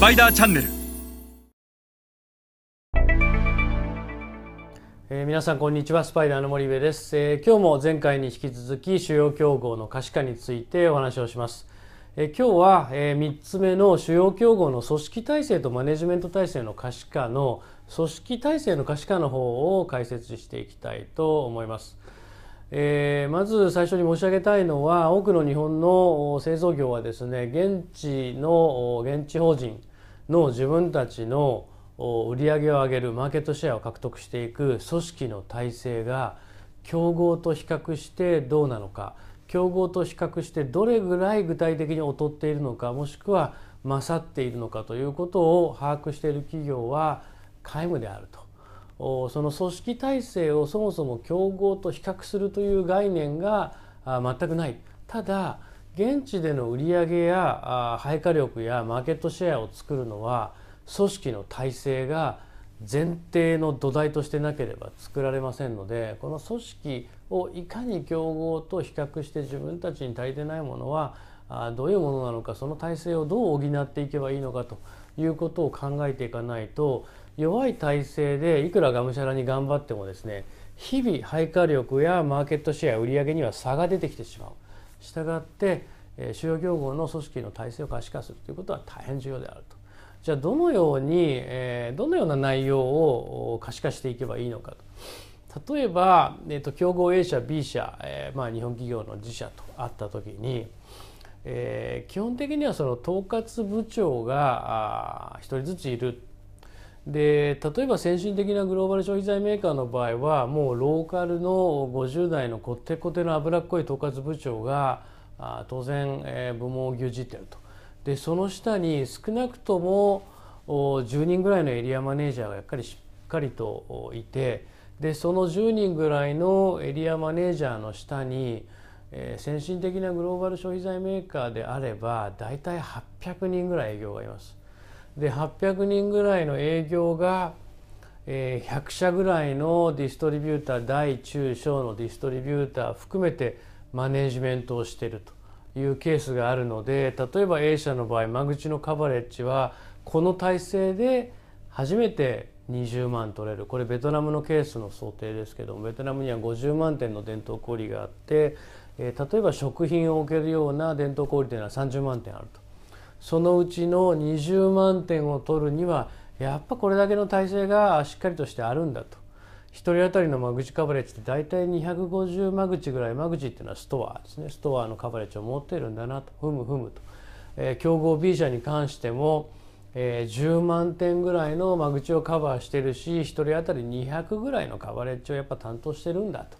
スパイダーチャンネルえー、皆さんこんにちは。スパイダーの森部です、えー、今日も前回に引き続き主要競合の可視化についてお話をします、えー、今日は、えー、3つ目の主要競合の組織体制とマネジメント体制の可視化の組織体制の可視化の方を解説していきたいと思います。えー、まず最初に申し上げたいのは多くの日本の製造業はですね現地の現地法人の自分たちの売り上げを上げるマーケットシェアを獲得していく組織の体制が競合と比較してどうなのか。競合と比較してどれぐらい具体的に劣っているのかもしくは勝っているのかということを把握している企業は皆無であると。その組織体制をそもそも競合と比較するという概念が全くない。ただ現地での売り上げや配下力やマーケットシェアを作るのは組織の体制が前提の土台としてなければ作られませんのでこの組織をいかに競合と比較して自分たちに足りてないものはどういうものなのかその体制をどう補っていけばいいのかということを考えていかないと弱い体制でいくらがむしゃらに頑張ってもですね日々配下力やマーケットシェア売上には差が出てきてしまう。したがって主要業合の組織の体制を可視化するということは大変重要であると。じゃあどのように、どのような内容を可視化していけばいいのかと。例えば、えーと、競合 A 社 B 社、えーまあ、日本企業の自社とあった時に、えー、基本的にはその統括部長が1人ずついるで例えば先進的なグローバル消費財メーカーの場合はもうローカルの50代のこってこての脂っこい統括部長があ当然、えー、部門を牛耳ってるとでその下に少なくとも10人ぐらいのエリアマネージャーがやっぱりしっかりといてでその10人ぐらいのエリアマネージャーの下に、えー、先進的なグローバル消費財メーカーであれば大体800人ぐらい営業がいます。で800人ぐらいの営業が、100社ぐらいのディストリビューター大中小のディストリビューター含めてマネジメントをしているというケースがあるので例えば A 社の場合間口のカバレッジはこの体制で初めて20万取れるこれベトナムのケースの想定ですけどもベトナムには50万点の伝統小売があって、えー、例えば食品を置けるような伝統小売というのは30万点あると。そのうちの20万点を取るにはやっぱこれだけの体制がしっかりとしてあるんだと1人当たりの間口カバレッジって大体250間口ぐらい間口っていうのはストアですねストアのカバレッジを持ってるんだなとふむふむと、えー、競合 B 社に関しても、えー、10万点ぐらいの間口をカバーしてるし1人当たり200ぐらいのカバレッジをやっぱ担当してるんだと。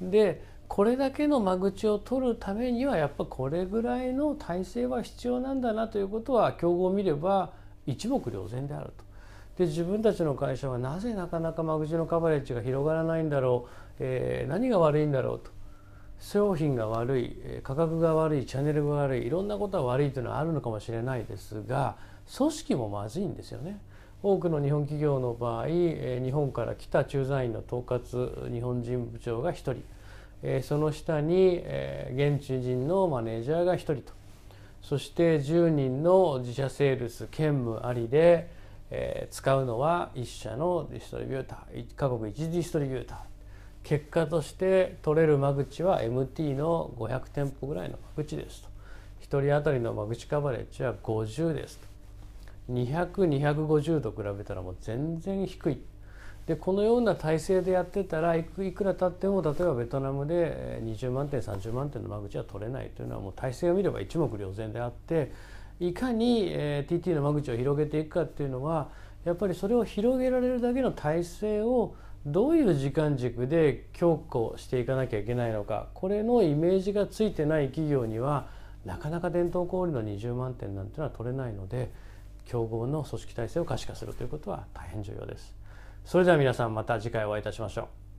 でこれだけの間口を取るためにはやっぱこれぐらいの体制は必要なんだなということは競合を見れば一目瞭然であると。で自分たちの会社はなぜなかなか間口のカバレッジが広がらないんだろう、えー、何が悪いんだろうと。商品が悪い価格が悪いチャンネルが悪いいろんなことが悪いというのはあるのかもしれないですが組織もまずいんですよね。多くの日本企業の場合日本から来た駐在員の統括日本人部長が1人。その下に現地人のマネージャーが1人と。そして10人の自社セールス兼務ありで使うのは1社のディストリビューター各国1ディストリビューター。結果として取れる間口は MT の500店舗ぐらいの間口ですと。1人当たりの間口カバレッジは50ですと。200250と比べたらもう全然低い。でこのような体制でやってたらいくら経っても例えばベトナムで20万点30万点の間口は取れないというのはもう体制を見れば一目瞭然であっていかにえー TT の間口を広げていくかっていうのはやっぱりそれを広げられるだけの体制をどういう時間軸で強固していかなきゃいけないのかこれのイメージがついてない企業にはなかなか伝統小売の20万点なんてのは取れないので競合の組織体制を可視化するということは大変重要です。それでは皆さんまた次回お会いいたしましょう。